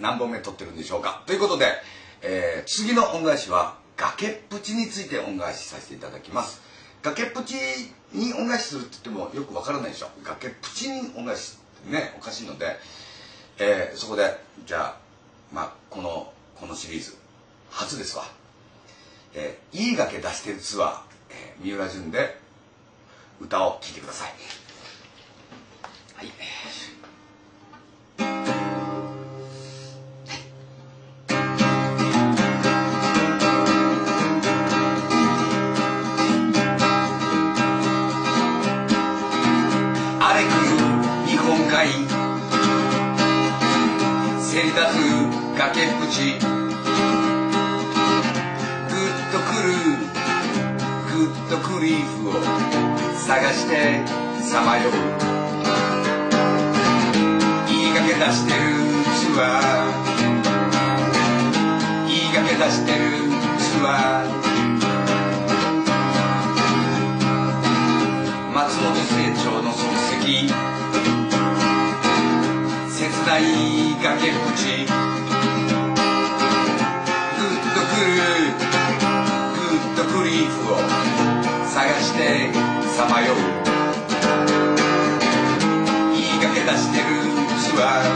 何本目撮ってるんでしょうか。ということで、えー、次の恩返しは崖っぷちについて恩返しさせていただきます。崖っぷちに恩返しするって言ってもよくわからないでしょ。崖っぷちに恩返しってねおかしいので、えー、そこでじゃあまあこのこのシリーズ初ですわ、えー、いい崖出してるツアー、えー、三浦淳で歌を聴いてください。せり立つ崖っぷち。グッとくるグッとクリーフを探してさまよう。いい崖出してるツアーいい崖出してるツアー松本清張の足跡。切ない崖っぷち。グッとくるグッとクリーフを探してさまよう。いい崖出してるツアー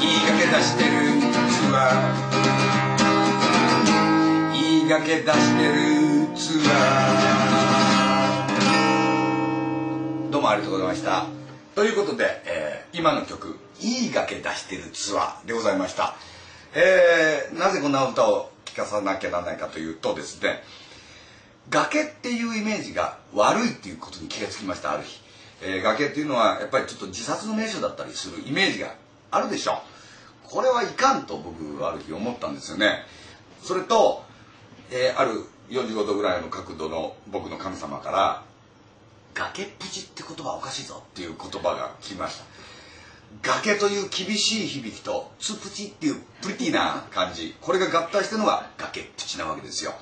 いい崖出してるツアーいい崖出してるツアーどうもありがとうございました。ということで、えー今の曲「いい崖出してるツアー」でございました、えーなぜこんな歌を聴かさなきゃならないかというとですね崖っていうイメージが悪いっていうことに気がつきましたある日、えー崖っていうのはやっぱりちょっと自殺の名所だったりするイメージがあるでしょこれはいかんと僕ある日思ったんですよね。それと、えーある45度ぐらいの角度の僕の神様から「崖っぷちって言葉おかしいぞ」っていう言葉が来ました。崖という厳しい響きとツプチっていうプリティな感じ。これが合体してるのが崖っぷちなわけですよ。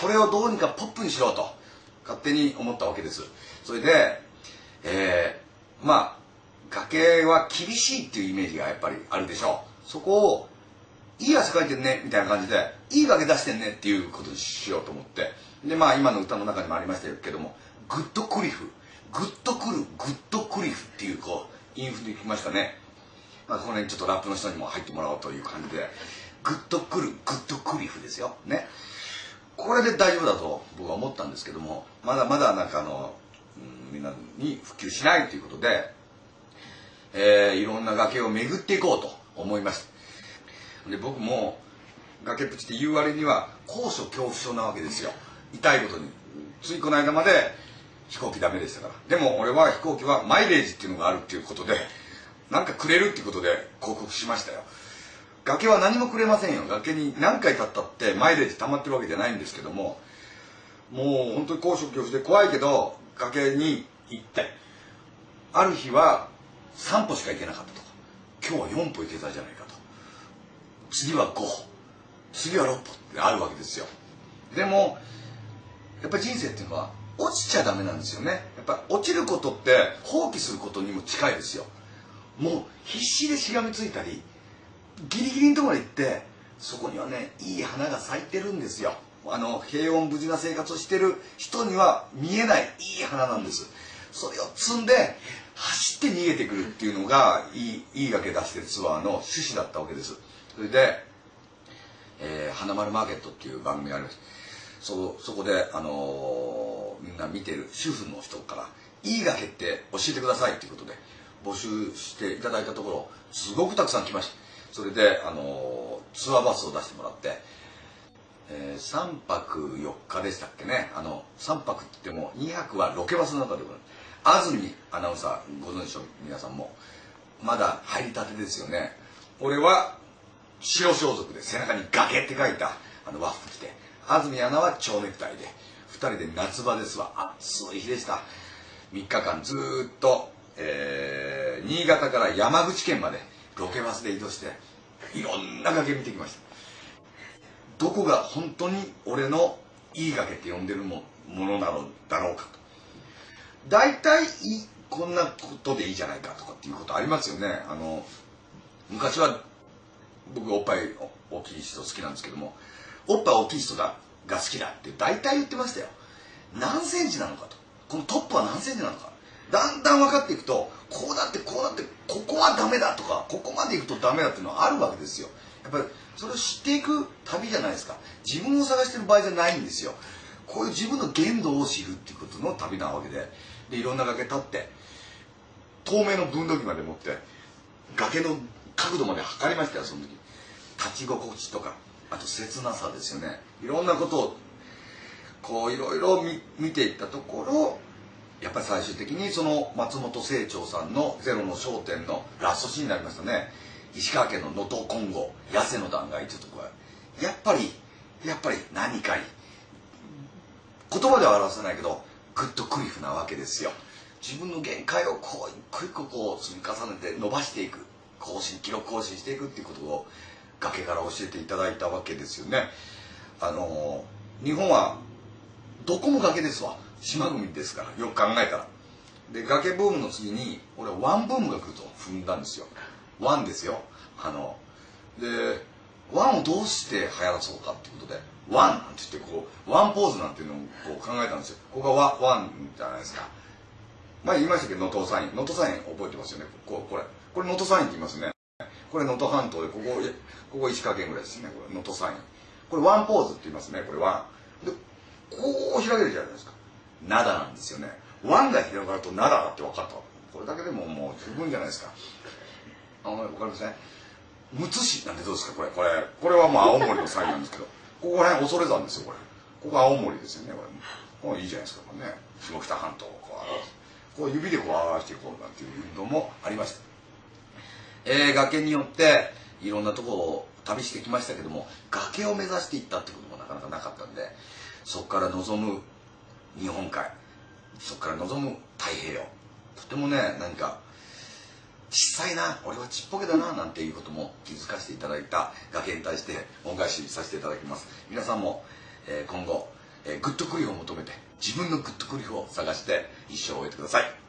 これをどうにかポップにしろと勝手に思ったわけです。それでえーまあ崖は厳しいっていうイメージがやっぱりあるでしょう。そこをいい汗かいてんねみたいな感じでいい崖出してんねっていうことにしようと思って。でまあ今の歌の中にもありましたけどもグッドクリフ。グッとくるグッドクリフっていうこうインフできましたね、まあ、この辺ちょっとラップの人にも入ってもらおうという感じで。グッとくるグッドクリフですよ。ね。これで大丈夫だと僕は思ったんですけどもまだまだなんかあの、うん、みんなに普及しないということで、えーいろんな崖を巡っていこうと思いましたで僕も崖っぷちって言う割には高所恐怖症なわけですよ。痛いことに。ついこの間まで飛行機ダメでしたから。でも俺は飛行機はマイレージっていうのがあるっていうことでなんかくれるっていうことで広告しましたよ。崖は何もくれませんよ。崖に何回立ったってマイレージ溜まってるわけじゃないんですけどももう本当に高所恐怖で怖いけど崖に行ってある日は3歩しか行けなかったと。か今日は4歩行けたじゃないかと。次は5歩。次は6歩ってあるわけですよ。でもやっぱり人生っていうのは落ちちゃダメなんですよね。やっぱ落ちることって放棄することにも近いですよ。もう必死でしがみついたりギリギリのところまで行ってそこにはねいい花が咲いてるんですよ。あの平穏無事な生活をしてる人には見えないいい花なんです。それを摘んで走って逃げてくるっていうのがいいいい崖出してツアーの趣旨だったわけです。それで、えー花丸マーケットっていう番組があるんです。そそこで、あのーみんな見てる主婦の人から「いい崖って教えてください」っていうことで募集していただいたところすごくたくさん来ましたそれで、あのツアーバスを出してもらって、え3泊4日でしたっけね。あの3泊って言っても2泊はロケバスの中でございます安住アナウンサーご存知でしょう皆さんもまだ入りたてですよね。俺は白装束で背中に「崖」って書いたあのワッフ着て安住アナは蝶ネクタイで人で夏場ですわ。暑い日でした。3日間ずっと、えー新潟から山口県までロケバスで移動していろんな崖見てきました。どこが本当に俺のいい崖って呼んでるもものなのだろうかと。大体いこんなことでいいじゃないかとかっていうことありますよね。あの昔は僕おっぱい大きい人好きなんですけどもおっぱい大きい人がが好きだって大体言ってましたよ。何センチなのかと。このトップは何センチなのか。だんだん分かっていくとこうなってこうなってここはダメだとかここまでいくとダメだっていうのはあるわけですよ。やっぱりそれを知っていく旅じゃないですか。自分を探してる場合じゃないんですよ。こういう自分の限度を知るっていうことの旅なわけで。でいろんな崖立って透明の分度器まで持って崖の角度まで測りましたよその時。立ち心地とか。あと切なさですよね。いろんなことをこういろいろ見ていったところやっぱり最終的にその松本清張さんの「ゼロの焦点」のラストシーンになりましたね。石川県の能登金剛痩せの断崖というところ。やっぱりやっぱり何かに言葉では表せないけどグッとクリフなわけですよ。自分の限界をこう一個一個こう積み重ねて伸ばしていく更新記録更新していくっていうことを崖から教えていただいたわけですよね。あの日本はどこも崖ですわ。島国ですからよく考えたら。で崖ブームの次に俺は湾ブームが来ると踏んだんですよ。ワンですよ。あのでワンをどうして流行らそうかっていうことで湾なんて言ってこう湾ポーズなんていうのをこう考えたんですよ。ここがわ湾じゃないですか。前言いましたけ？ど能登サイン。能登サイン覚えてますよね？ここれ。これ能登サインって言いますね。これ能登半島でここここ石川県ぐらいですね。これ能登サイン。これ湾ポーズって言いますね。これワン。でこう開けるじゃないですか。灘なんですよね。ワンが広がると灘だって分かったこれだけでももう十分じゃないですか。あの分かりますねむつ市なんてどうですか？これ。これこれはもう青森のサインなんですけど。ここら辺恐山ですよこれ。ここ青森ですよねこれ。これいいじゃないですかこれね。下北半島をこうこう指でこう表していこうなんていう運動もありました。えー、崖によっていろんなとこを旅してきましたけども崖を目指していったってこともなかなかなかったんでそこから望む日本海そこから望む太平洋とてもね何か小さいな俺はちっぽけだななんていうことも気づかせていただいた崖に対して恩返しさせていただきます。皆さんも、えー、今後、えー、グッドクリフを求めて自分のグッドクリフを探して一生を終えてください。